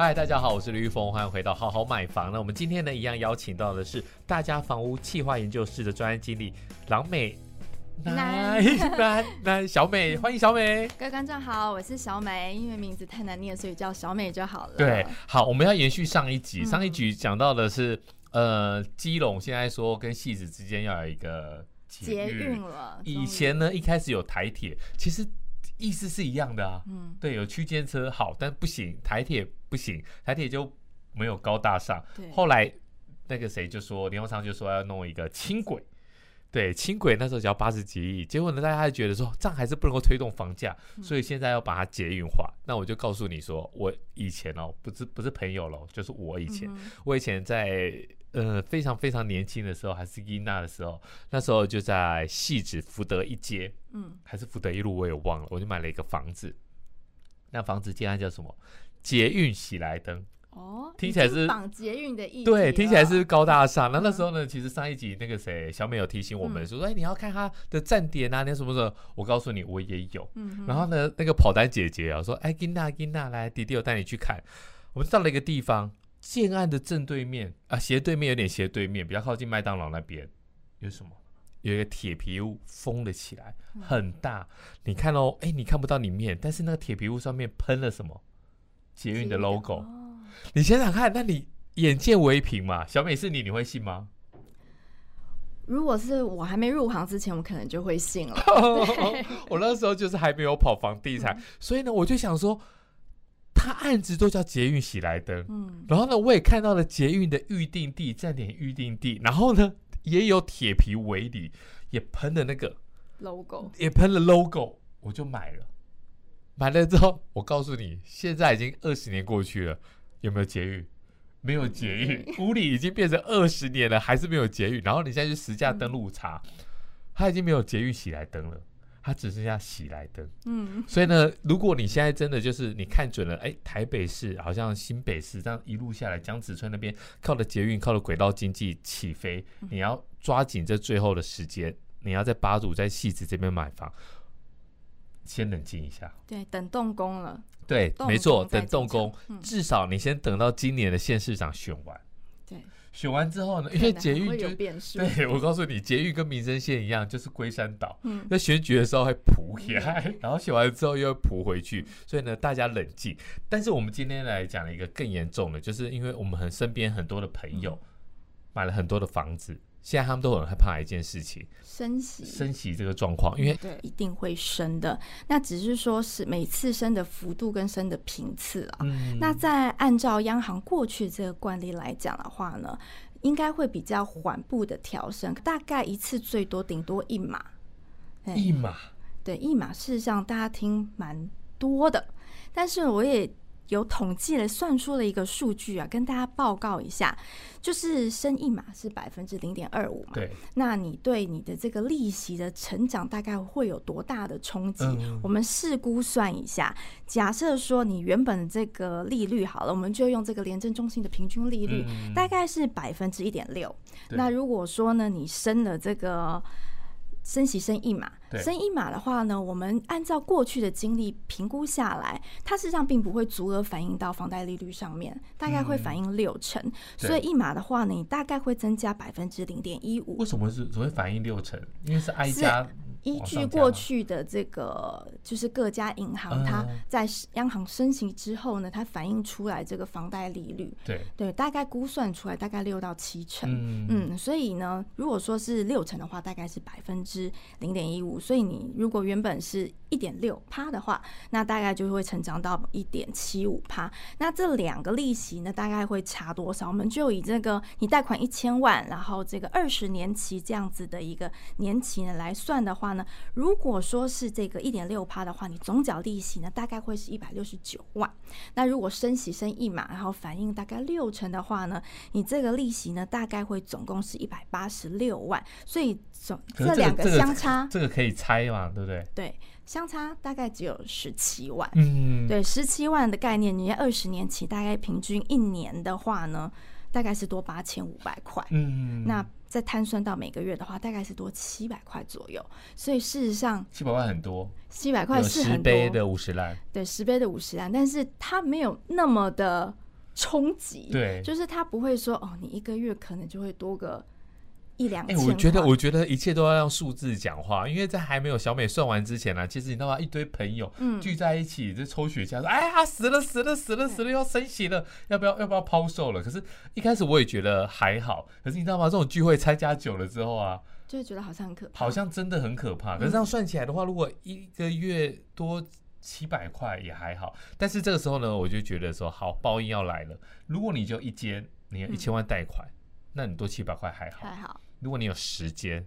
嗨，大家好，我是吕玉峰，欢迎回到好好买房。那我们今天呢，一样邀请到的是大家房屋企划研究室的专业经理郎美来来来，小美，欢迎小美。各位观众好，我是小美，因为名字太难念，所以叫小美就好了。对，好，我们要延续上一集，上一集讲到的是，嗯、呃，基隆现在说跟戏子之间要有一个捷运了。以前呢，一开始有台铁，其实。意思是一样的啊，嗯，对，有区间车好，但不行，台铁不行，台铁就没有高大上。对，后来那个谁就说，林荣昌就说要弄一个轻轨，对，轻轨那时候只要八十几亿，结果呢，大家还觉得说这样还是不能够推动房价，所以现在要把它捷运化。那我就告诉你说，我以前哦，不是不是朋友喽，就是我以前，我以前在。呃，非常非常年轻的时候，还是伊娜的时候，那时候就在汐止福德一街，嗯，还是福德一路，我也忘了，我就买了一个房子。那房子竟然叫什么？捷运喜来登哦，听起来是绑捷运的意思。对，听起来是 高大上。那那时候呢，其实上一集那个谁小美有提醒我们说，嗯、哎，你要看它的站点啊，你什么时候？我告诉你，我也有。嗯，然后呢，那个跑单姐姐啊，说哎，金娜金娜来，弟弟我带你去看。我们到了一个地方。建案的正对面啊，斜对面有点斜对面，比较靠近麦当劳那边，有什么？有一个铁皮屋封了起来，很大。你看哦，哎，你看不到里面，但是那个铁皮屋上面喷了什么？捷运的 logo。你想想看，那你眼见为凭嘛？小美是你，你会信吗？如果是我还没入行之前，我可能就会信了。我那时候就是还没有跑房地产，嗯、所以呢，我就想说。他案子都叫捷运喜来登，嗯，然后呢，我也看到了捷运的预定地、站点预定地，然后呢，也有铁皮围里，也喷了那个 logo，也喷了 logo，我就买了。买了之后，我告诉你，现在已经二十年过去了，有没有捷运？没有捷运，屋里已经变成二十年了，还是没有捷运。然后你现在去实价登录查，它已经没有捷运喜来登了。它只剩下喜来登，嗯，所以呢，如果你现在真的就是你看准了，哎，台北市好像新北市这样一路下来，江子村那边靠的捷运，靠的轨道经济起飞，你要抓紧这最后的时间，你要在八堵在戏子这边买房，先冷静一下，对，等动工了，对，没错，等动工，至少你先等到今年的县市长选完，对。选完之后呢，因为捷运就对我告诉你，捷运跟民生线一样，就是龟山岛。嗯，在选举的时候会扑起来，然后选完之后又会扑回去，所以呢，大家冷静。但是我们今天来讲了一个更严重的，就是因为我们很身边很多的朋友买了很多的房子。现在他们都很害怕一件事情，升息，升息这个状况，因为对。一定会升的，那只是说是每次升的幅度跟升的频次啊。嗯、那在按照央行过去这个惯例来讲的话呢，应该会比较缓步的调升，大概一次最多顶多一码，一码，对一码，事实上大家听蛮多的，但是我也。有统计了，算出了一个数据啊，跟大家报告一下，就是升一码是百分之零点二五嘛。对。那你对你的这个利息的成长大概会有多大的冲击？嗯、我们试估算一下，假设说你原本这个利率好了，我们就用这个廉政中心的平均利率，嗯、大概是百分之一点六。那如果说呢，你升了这个。升息升一码，升一码的话呢，我们按照过去的经历评估下来，它实际上并不会足额反映到房贷利率上面，大概会反映六成。所以一码的话呢，你大概会增加百分之零点一五。为什么是只会反映六成？因为是 I 加。依据过去的这个，就是各家银行，它在央行升息之后呢，它反映出来这个房贷利率，对对，大概估算出来大概六到七成，嗯嗯，所以呢，如果说是六成的话，大概是百分之零点一五，所以你如果原本是一点六趴的话，那大概就会成长到一点七五趴。那这两个利息呢，大概会差多少？我们就以这个你贷款一千万，然后这个二十年期这样子的一个年期呢来算的话。呢，如果说是这个一点六趴的话，你总缴利息呢，大概会是一百六十九万。那如果升息升一码，然后反映大概六成的话呢，你这个利息呢，大概会总共是一百八十六万。所以总这两个相差，这个可以猜嘛，对不对？对，相差大概只有十七万。嗯，对，十七万的概念，你二十年期大概平均一年的话呢，大概是多八千五百块。嗯，那。再摊算到每个月的话，大概是多七百块左右。所以事实上，七百块很多，七百块是很多。的五十万，对，十倍的五十万，但是它没有那么的冲击。对，就是它不会说哦，你一个月可能就会多个。一两千，我觉得，我觉得一切都要用数字讲话，因为在还没有小美算完之前呢、啊，其实你知道吗？一堆朋友聚在一起就抽雪茄，说：“哎呀，死了，死了，死了，死了，要升息了，要不要，要不要抛售了？”可是，一开始我也觉得还好，可是你知道吗？这种聚会参加久了之后啊，就会觉得好像很可怕，好像真的很可怕。可是这样算起来的话，如果一个月多七百块也还好，但是这个时候呢，我就觉得说，好，报应要来了。如果你就一间，你有一千万贷款，那你多七百块还好，还好。如果你有时间，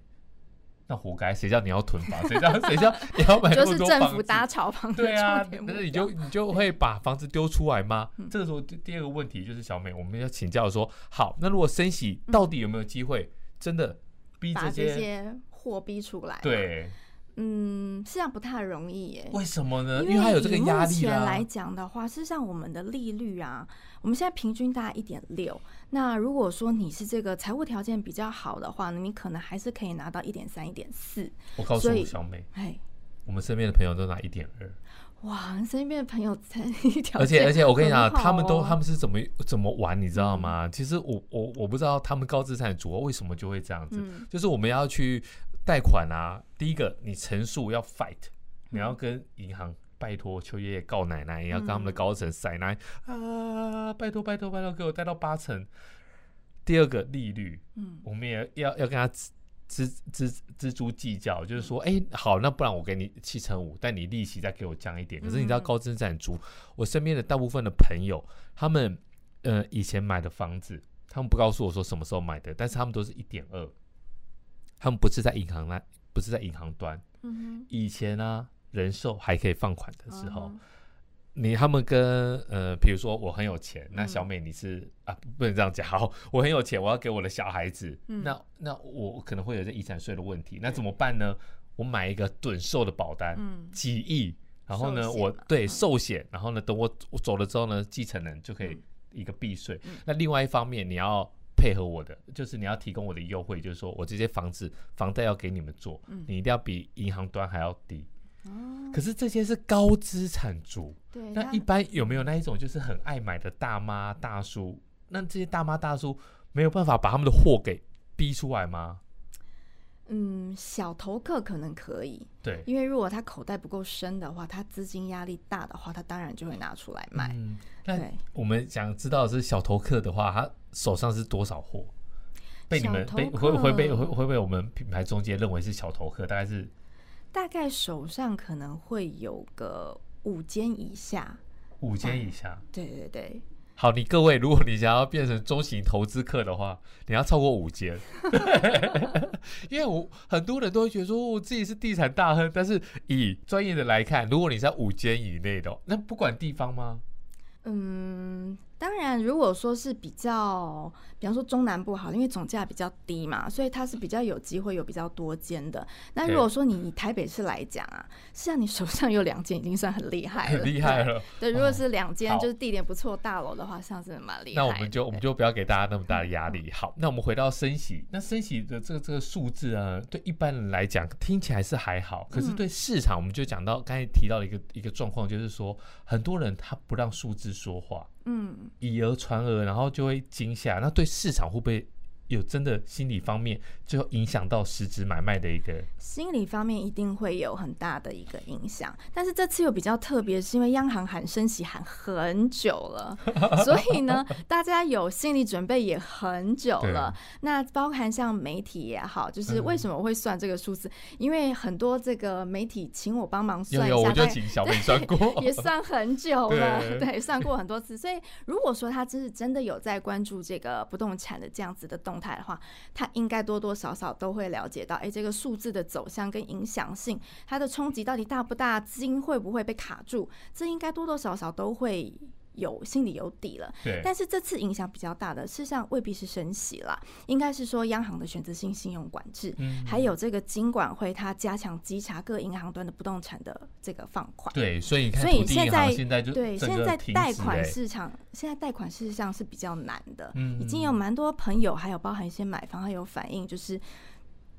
那活该。谁叫你要囤房？谁叫谁叫你要买那么多房子？就是政府搭炒房。对啊，但是你就你就会把房子丢出来吗？嗯、这个时候第二个问题就是小美，我们要请教说，好，那如果升息，到底有没有机会真的逼这些货逼出来？对。嗯，实际上不太容易耶。为什么呢？因为它有这个压力。啊、目前来讲的话，事实上我们的利率啊，我们现在平均大概一点六。那如果说你是这个财务条件比较好的话呢，你可能还是可以拿到一点三、一点四。我告诉你，小美，哎，我们身边的朋友都拿一点二。哇，你身边的朋友才一 条件，而且而且我跟你讲，他们都他们是怎么怎么玩，你知道吗？嗯、其实我我我不知道他们高资产族为什么就会这样子，嗯、就是我们要去。贷款啊，第一个你陈述要 fight，你要跟银行拜托求爷爷告奶奶，也要跟他们的高层塞奶啊，拜托拜托拜托给我贷到八成。第二个利率，嗯，我们也要要跟他錙錙錙錙铢计较，就是说，哎，好，那不然我给你七成五，但你利息再给我降一点。可是你知道高资产族，我身边的大部分的朋友，他们呃以前买的房子，他们不告诉我说什么时候买的，但是他们都是一点二。他们不是在银行那，不是在银行端。以前呢、啊，人寿还可以放款的时候，嗯、你他们跟呃，比如说我很有钱，那小美你是、嗯、啊，不能这样讲。好，我很有钱，我要给我的小孩子，嗯、那那我可能会有这遗产税的问题，那怎么办呢？我买一个趸寿的保单，嗯、几亿，然后呢，我对寿险，然后呢，等我我走了之后呢，继承人就可以一个避税。嗯、那另外一方面，你要。配合我的，就是你要提供我的优惠，就是说我这些房子房贷要给你们做，嗯、你一定要比银行端还要低。哦、可是这些是高资产族，对，那一般有没有那一种就是很爱买的大妈大叔？那这些大妈大叔没有办法把他们的货给逼出来吗？嗯，小投客可能可以，对，因为如果他口袋不够深的话，他资金压力大的话，他当然就会拿出来卖。嗯，对，我们想知道的是小投客的话，他手上是多少货？被你们被会会被会会被我们品牌中介认为是小头客，大概是大概手上可能会有个五间以下，五间以下，对对对。好，你各位，如果你想要变成中型投资客的话，你要超过五间，因为我很多人都会觉得说我自己是地产大亨，但是以专业的来看，如果你在五间以内的，那不管地方吗？嗯。当然，如果说是比较，比方说中南部好，因为总价比较低嘛，所以它是比较有机会有比较多间的。那如果说你以台北市来讲啊，实际上你手上有两间已经算很厉害了，很厉害了。对，如果是两间就是地点不错大楼的话，像是蛮厉害。那我们就我们就不要给大家那么大的压力。好，那我们回到升息，那升息的这个这个数字啊，对一般人来讲听起来是还好，可是对市场，我们就讲到刚才提到的一个一个状况，就是说很多人他不让数字说话。嗯，以讹传讹，然后就会惊吓。那对市场会不会有真的心理方面，最后影响到实质买卖的一个？心理方面一定会有很大的一个影响。但是这次又比较特别，是因为央行喊升息喊很久了，所以呢，大家有心理准备也很久了。那包含像媒体也好，就是为什么我会算这个数字？嗯、因为很多这个媒体请我帮忙算一下，有有我就请小 美算过，也算很久了，对，对，算过很多次。所以如果说他真是真的有在关注这个不动产的这样子的动动态的话，他应该多多少少都会了解到，哎，这个数字的走向跟影响性，它的冲击到底大不大，资金会不会被卡住，这应该多多少少都会有心里有底了。对。但是这次影响比较大的，事实上未必是升息啦，应该是说央行的选择性信用管制，嗯、还有这个金管会它加强稽查各银行端的不动产的这个放款。对，所以所以现在现在就对现在贷款市场，现在贷款事实上是比较难的。嗯，已经有蛮多朋友，还有包含一些买房，还有反映就是。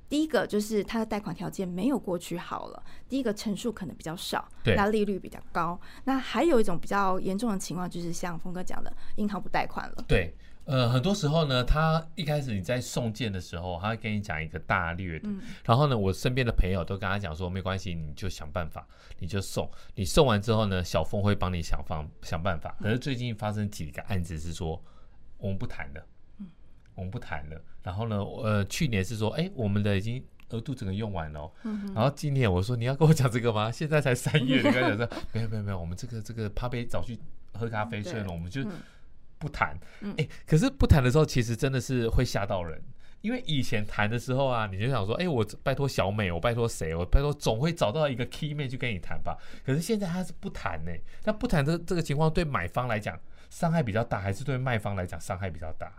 第一个就是他的贷款条件没有过去好了，第一个成数可能比较少，对，那利率比较高。那还有一种比较严重的情况，就是像峰哥讲的，银行不贷款了。对，呃，很多时候呢，他一开始你在送件的时候，他会跟你讲一个大略的，嗯、然后呢，我身边的朋友都跟他讲说，没关系，你就想办法，你就送，你送完之后呢，小峰会帮你想方想办法。可是最近发生几个案子是说，我们不谈了。我们不谈了，然后呢，呃，去年是说，哎，我们的已经额度整个用完了，嗯、然后今年我说你要跟我讲这个吗？现在才三月，你跟我讲说，没有没有没有，我们这个这个怕被找去喝咖啡，所以呢，我们就不谈。哎、嗯，可是不谈的时候，其实真的是会吓到人，因为以前谈的时候啊，你就想说，哎，我拜托小美，我拜托谁，我拜托总会找到一个 key man 去跟你谈吧。可是现在他是不谈呢，那不谈这这个情况对买方来讲伤害比较大，还是对卖方来讲伤害比较大？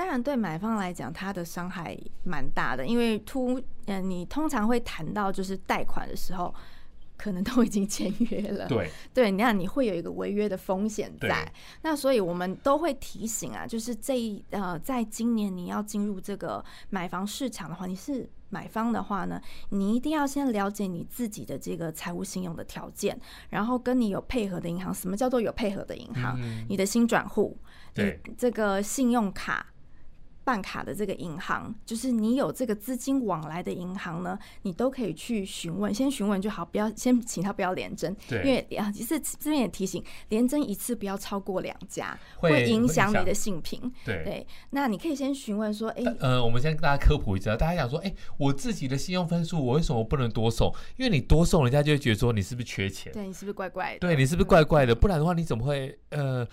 当然，对买方来讲，他的伤害蛮大的，因为突嗯，你通常会谈到就是贷款的时候，可能都已经签约了。对对，那你会有一个违约的风险在。那所以我们都会提醒啊，就是这一呃，在今年你要进入这个买房市场的话，你是买方的话呢，你一定要先了解你自己的这个财务信用的条件，然后跟你有配合的银行。什么叫做有配合的银行？嗯、你的新转户，对这个信用卡。办卡的这个银行，就是你有这个资金往来的银行呢，你都可以去询问，先询问就好，不要先请他不要连征，对，因为啊，其实这边也提醒，连征一次不要超过两家，会影响你的信评。对对，那你可以先询问说，哎，呃，我们先跟大家科普一下，大家想说，哎，我自己的信用分数，我为什么不能多送？因为你多送，人家就会觉得说你是不是缺钱？对，你是不是怪怪的？对，你是不是怪怪的？不然的话，你怎么会呃？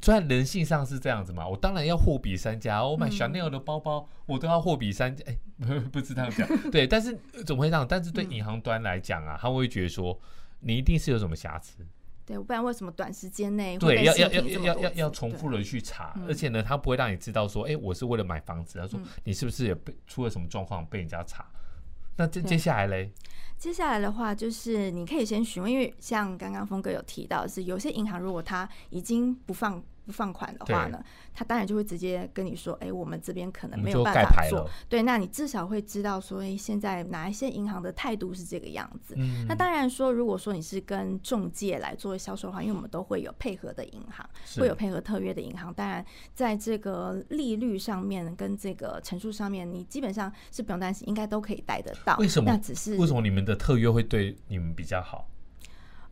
虽然人性上是这样子嘛，我当然要货比三家。我买 Chanel 的包包，我都要货比三家。哎、欸，不是这样讲，对。但是怎么会这样？但是对银行端来讲啊，他会觉得说你一定是有什么瑕疵。对，不然为什么短时间内对要要要要要要重复的去查？而且呢，他不会让你知道说，哎、欸，我是为了买房子。他说你是不是也被出了什么状况被人家查？那接接下来嘞？接下来的话就是你可以先询问，因为像刚刚峰哥有提到是，有些银行如果他已经不放不放款的话呢，他当然就会直接跟你说，哎，我们这边可能没有办法做。对，那你至少会知道说，哎，现在哪一些银行的态度是这个样子。嗯。那当然说，如果说你是跟中介来做销售的话，因为我们都会有配合的银行，会有配合特约的银行。当然，在这个利率上面跟这个陈述上面，你基本上是不用担心，应该都可以贷得到。为什么？那只是为什么你们的特约会对你们比较好？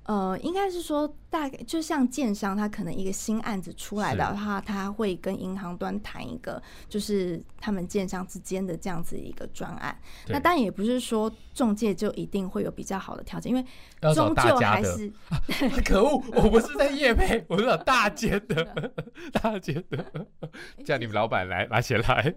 呃，应该是说，大概就像建商，他可能一个新案子出来的话，他会跟银行端谈一个，就是他们建商之间的这样子一个专案。那当然也不是说中介就一定会有比较好的条件，因为终究还是、啊、可恶，我不是在业配，我是找大间 的，大间的，叫你们老板来拿钱来。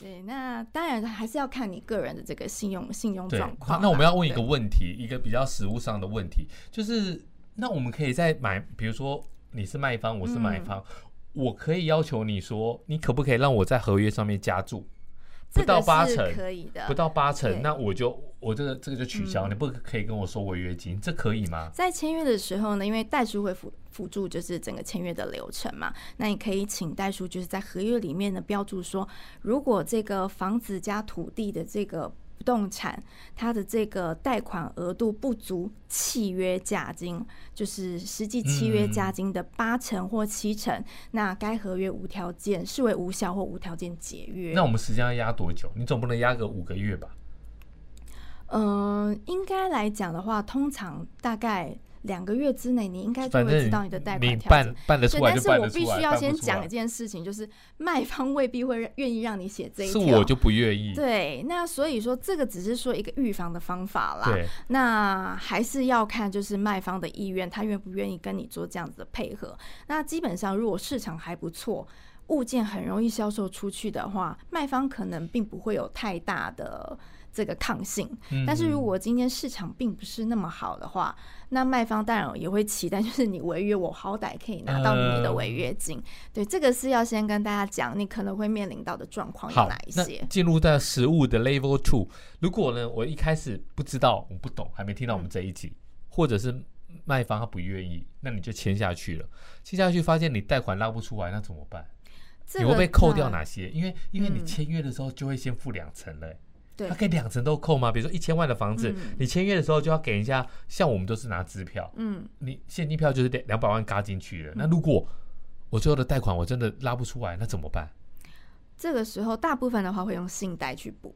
对，那当然还是要看你个人的这个信用信用状况。那我们要问一个问题，一个比较实务上的问题，就是那我们可以在买，比如说你是卖方，我是买方，嗯，我可以要求你说，你可不可以让我在合约上面加注？不到八成可以的，不到八成，那我就我这个这个就取消，嗯，你不可以跟我收违约金，这可以吗？在签约的时候呢，因为代书会辅辅助，就是整个签约的流程嘛，那你可以请代书就是在合约里面呢标注说，如果这个房子加土地的这个。不动产它的这个贷款额度不足契约价金，就是实际契约价金的八成或七成，嗯、那该合约无条件视为无效或无条件解约。那我们时间要压多久？你总不能压个五个月吧？嗯、呃，应该来讲的话，通常大概。两个月之内，你应该就会知道你的贷款条件。办办得出来就办得出来。但是我必须要先讲一件事情，就是卖方未必会愿意让你写这一条。是我就不愿意。对，那所以说这个只是说一个预防的方法啦。对。那还是要看就是卖方的意愿，他愿不愿意跟你做这样子的配合。那基本上，如果市场还不错，物件很容易销售出去的话，卖方可能并不会有太大的。这个抗性，但是如果今天市场并不是那么好的话，嗯、那卖方当然也会期待，就是你违约，我好歹可以拿到你的违约金。呃、对，这个是要先跟大家讲，你可能会面临到的状况有哪一些。进入到实物的 Level Two，如果呢，我一开始不知道，我不懂，还没听到我们这一集，嗯、或者是卖方他不愿意，那你就签下去了，签下去发现你贷款拉不出来，那怎么办？你会被扣掉哪些？因为因为你签约的时候就会先付两成了。对，他可以两层都扣吗？比如说一千万的房子，你签约的时候就要给人家，像我们都是拿支票，嗯，你现金票就是两两百万嘎进去了。那如果我最后的贷款我真的拉不出来，那怎么办？这个时候大部分的话会用信贷去补。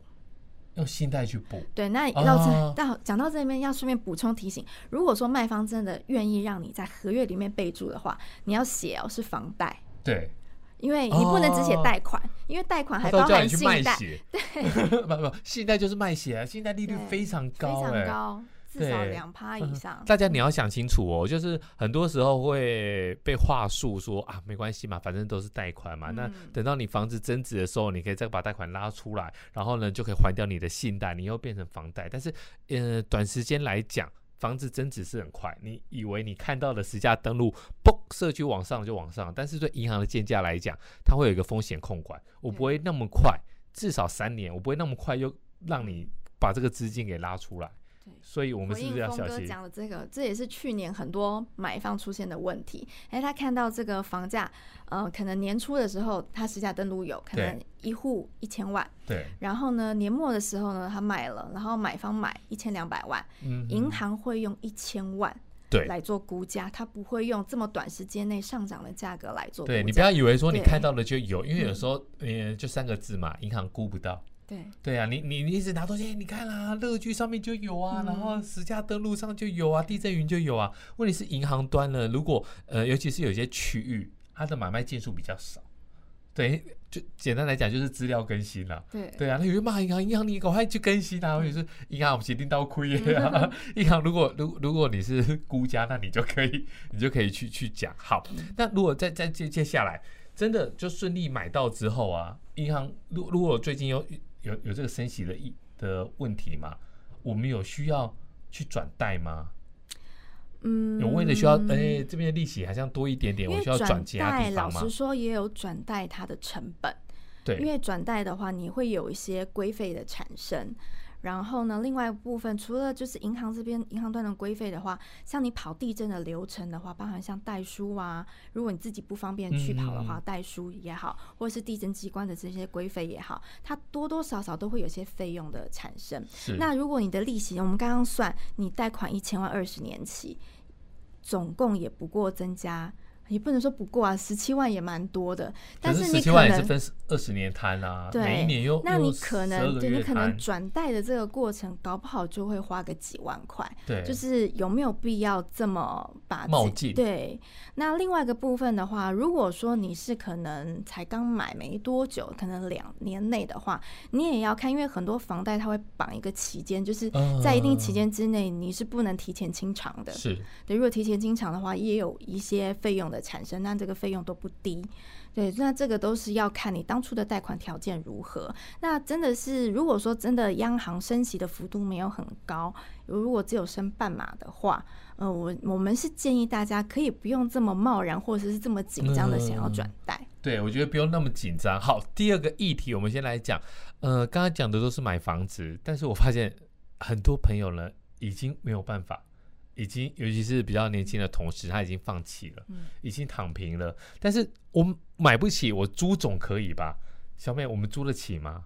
用信贷去补，对，那到这到讲到这边，要顺便补充提醒，如果说卖方真的愿意让你在合约里面备注的话，你要写哦是房贷，对，因为你不能只写贷款，因为贷款还包含信贷，对，不不，信贷就是卖血啊，信贷利率非常高，非常高。至少两趴以上。大家你要想清楚哦，就是很多时候会被话术说啊，没关系嘛，反正都是贷款嘛。那等到你房子增值的时候，你可以再把贷款拉出来，然后呢就可以还掉你的信贷，你又变成房贷。但是呃，短时间来讲，房子增值是很快。你以为你看到的实价登录，嘣，社区往上就往上，但是对银行的建价来讲，它会有一个风险控管，我不会那么快，至少三年，我不会那么快又让你把这个资金给拉出来。对，所以我们是不是要小心？峰哥讲的这个，这也是去年很多买方出现的问题。哎，他看到这个房价，呃，可能年初的时候他实价登录有可能一户一千万，对。然后呢，年末的时候呢，他卖了，然后买方买一千两百万，嗯，银行会用一千万对来做估价，他不会用这么短时间内上涨的价格来做。对，你不要以为说你看到了就有，因为有时候呃，就三个字嘛，银行估不到。对对啊，你你你一直拿东西，你看啦，乐居上面就有啊，嗯、然后实价登录上就有啊，地震云就有啊。问题是银行端呢，如果呃，尤其是有些区域，它的买卖件数比较少，对，就简单来讲就是资料更新了。对对啊，那有些骂银行，银行你赶快去更新啊，或者是银行我们决定到亏啊。银行如果如如果你是估家，那你就可以你就可以去去讲。好，那如果再再接接下来真的就顺利买到之后啊，银行如如果最近有。有有这个升息的一的问题吗？我们有需要去转贷吗？嗯，有为了需要，哎、欸，这边的利息好像多一点点，我需要转其他地？老实说，也有转贷它的成本。对，因为转贷的话，你会有一些规费的产生。然后呢，另外一部分除了就是银行这边银行端的规费的话，像你跑地震的流程的话，包含像代书啊，如果你自己不方便去跑的话，代书也好，或者是地震机关的这些规费也好，它多多少少都会有些费用的产生。那如果你的利息，我们刚刚算，你贷款一千万二十年期，总共也不过增加。也不能说不过啊，十七万也蛮多的。但是十七万也是分二十年摊啊，对，每一年又那你可能对你可能转贷的这个过程，搞不好就会花个几万块。对，就是有没有必要这么把冒进？对。那另外一个部分的话，如果说你是可能才刚买没多久，可能两年内的话，你也要看，因为很多房贷它会绑一个期间，就是在一定期间之内你是不能提前清偿的。是对，如果提前清偿的话，也有一些费用的产生，那这个费用都不低，对，那这个都是要看你当初的贷款条件如何。那真的是，如果说真的央行升息的幅度没有很高，如果只有升半码的话，呃，我我们是建议大家可以不用这么贸然或者是这么紧张的想要转贷。嗯，对，我觉得不用那么紧张。好，第二个议题，我们先来讲，呃，刚刚讲的都是买房子，但是我发现很多朋友呢已经没有办法。已经，尤其是比较年轻的同事，他已经放弃了，嗯，已经躺平了。但是我买不起，我租总可以吧？小妹，我们租得起吗？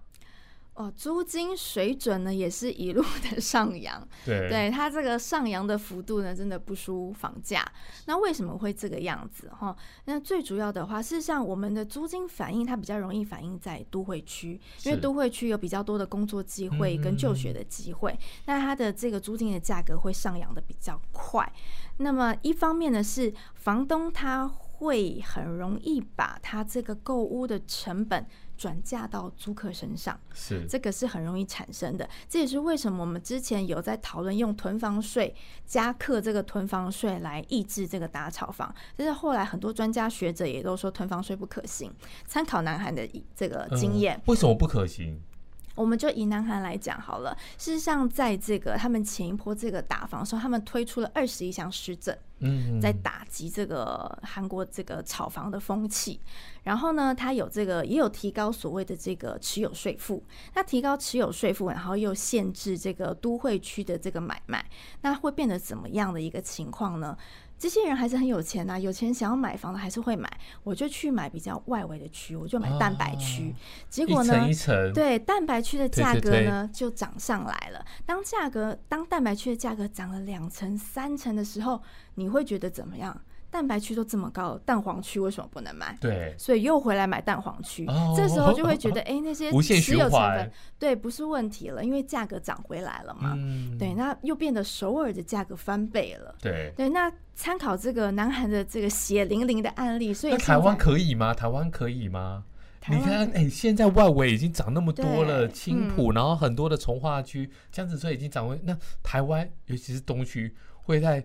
哦，租金水准呢也是一路的上扬，对，对它这个上扬的幅度呢，真的不输房价。那为什么会这个样子？哈，那最主要的话，事实上我们的租金反应它比较容易反映在都会区，因为都会区有比较多的工作机会跟就学的机会，那它的这个租金的价格会上扬的比较快。那么一方面呢，是房东他会很容易把他这个购屋的成本。转嫁到租客身上，是这个是很容易产生的。这也是为什么我们之前有在讨论用囤房税加课这个囤房税来抑制这个打炒房。但是后来很多专家学者也都说囤房税不可行。参考南韩的这个经验，为什么不可行？我们就以南韩来讲好了。事实上，在这个他们前一波这个打房的时候，他们推出了二十一项施政。嗯，在打击这个韩国这个炒房的风气。然后呢，他有这个也有提高所谓的这个持有税负，那提高持有税负，然后又限制这个都会区的这个买卖，那会变得怎么样的一个情况呢？这些人还是很有钱呐、啊，有钱想要买房的还是会买，我就去买比较外围的区，我就买蛋白区。结果呢，一层一层对蛋白区的价格呢就涨上来了。当价格当蛋白区的价格涨了两层三层的时候，你会觉得怎么样？蛋白区都这么高，蛋黄区为什么不能买？对，所以又回来买蛋黄区。哦、这时候就会觉得，哎、欸，那些持有成本对不是问题了，因为价格涨回来了嘛。嗯、对，那又变得首尔的价格翻倍了。对对，那参考这个南韩的这个血淋淋的案例，所以台湾可以吗？台湾可以吗？你看，哎、欸，现在外围已经涨那么多了，青浦，然后很多的从化区、江子翠已经涨回，那台湾尤其是东区会再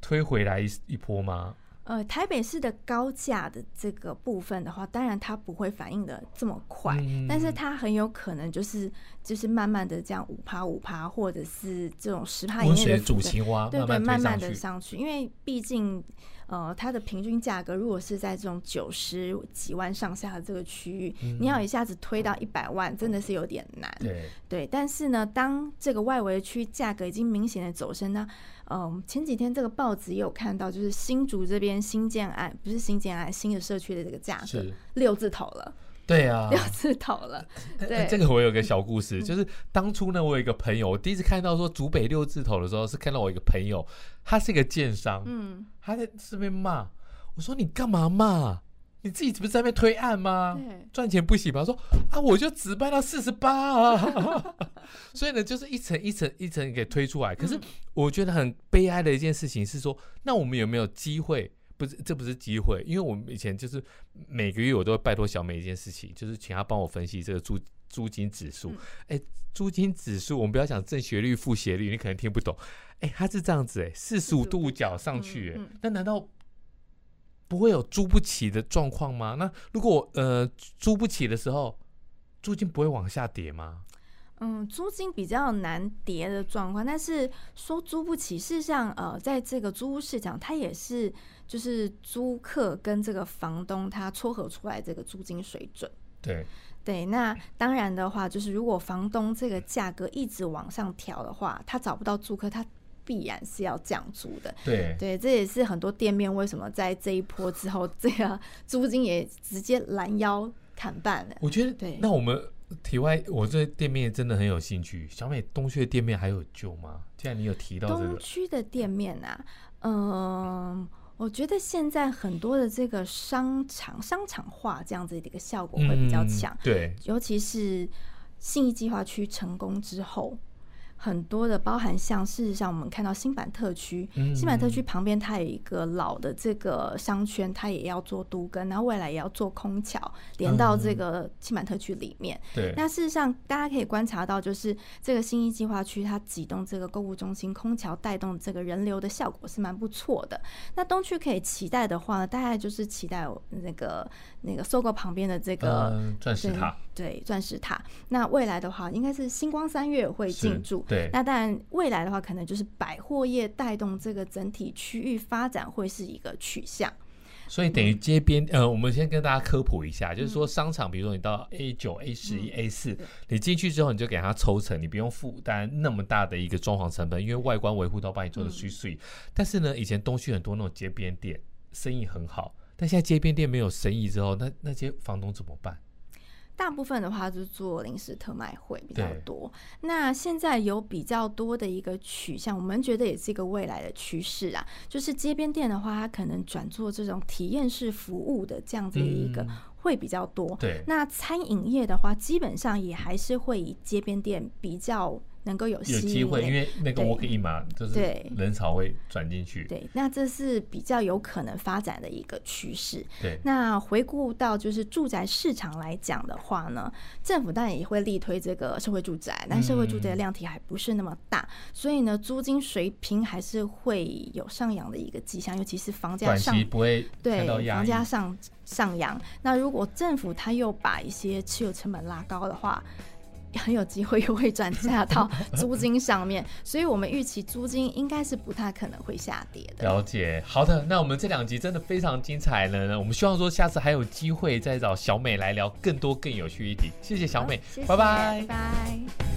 推回来一一波吗？呃，台北市的高价的这个部分的话，当然它不会反应的这么快，嗯、但是它很有可能就是就是慢慢的这样五趴五趴，或者是这种十趴以内的煮青蛙，对对，慢慢的上去，因为毕竟呃它的平均价格如果是在这种九十几万上下的这个区域，嗯、你要一下子推到一百万，真的是有点难。对对，但是呢，当这个外围区价格已经明显的走升呢。嗯，前几天这个报纸也有看到，就是新竹这边新建案，不是新建案，新的社区的这个价格六字头了。对啊，六字头了。对，这个我有个小故事，就是当初呢，我有一个朋友，我第一次看到说竹北六字头的时候，是看到我一个朋友，他是一个建商，嗯，他在这边骂，我说你干嘛骂？你自己不是在那边推案吗？赚对钱不行吗？说啊，我就只卖到四十八啊，所以呢，就是一层一层一层给推出来。可是我觉得很悲哀的一件事情是说，那我们有没有机会？不是，这不是机会，因为我们以前就是每个月我都会拜托小美一件事情，就是请她帮我分析这个租租金指数。哎、嗯，租金指数，我们不要讲正斜率、负斜率，你可能听不懂。哎，它是这样子，哎，四十五度角上去，哎、嗯，那难道？不会有租不起的状况吗？那如果呃租不起的时候，租金不会往下跌吗？嗯，租金比较难跌的状况，但是说租不起，事实上呃，在这个租屋市场，它也是就是租客跟这个房东他撮合出来这个租金水准。对对，那当然的话，就是如果房东这个价格一直往上调的话，他找不到租客，他。必然是要降租的，对对，这也是很多店面为什么在这一波之后，这个租金也直接拦腰砍半了。我觉得，对。那我们题外，我对店面真的很有兴趣。小美东区的店面还有救吗？既然你有提到这个东区的店面啊，嗯、呃，我觉得现在很多的这个商场商场化这样子的一个效果会比较强，嗯、对，尤其是信义计划区成功之后。很多的包含像，事实上我们看到新版特区，嗯、新版特区旁边它有一个老的这个商圈，它也要做都更，然后未来也要做空桥连到这个新版特区里面。嗯、对，那事实上大家可以观察到，就是这个新一计划区它启动这个购物中心空桥带动这个人流的效果是蛮不错的。那东区可以期待的话呢，大概就是期待那个那个 SOGO 旁边的这个钻、嗯、石塔，对，钻石塔。那未来的话，应该是星光三月会进驻。对，那当然，未来的话，可能就是百货业带动这个整体区域发展会是一个取向。所以等于街边，呃，我们先跟大家科普一下，就是说商场，比如说你到 A 九、A 十一、A 四，你进去之后，你就给它抽成，你不用负担那么大的一个装潢成本，因为外观维护都帮你做的碎碎。但是呢，以前东区很多那种街边店生意很好，但现在街边店没有生意之后，那那些房东怎么办？大部分的话就是做临时特卖会比较多。那现在有比较多的一个取向，我们觉得也是一个未来的趋势啊。就是街边店的话，它可能转做这种体验式服务的这样子的一个会比较多。对。那餐饮业的话，基本上也还是会以街边店比较。能够有有机会，因为那个 walk in 嘛，就是人潮会转进去。对，那这是比较有可能发展的一个趋势。对，那回顾到就是住宅市场来讲的话呢，政府当然也会力推这个社会住宅，但社会住宅的量体还不是那么大，嗯、所以呢，租金水平还是会有上扬的一个迹象，尤其是房价上不会对房价上上扬。那如果政府他又把一些持有成本拉高的话，很有机会又会转嫁到 租金上面，所以我们预期租金应该是不太可能会下跌的。了解，好的，那我们这两集真的非常精彩呢。我们希望说下次还有机会再找小美来聊更多更有趣一题。谢谢小美，拜，拜拜。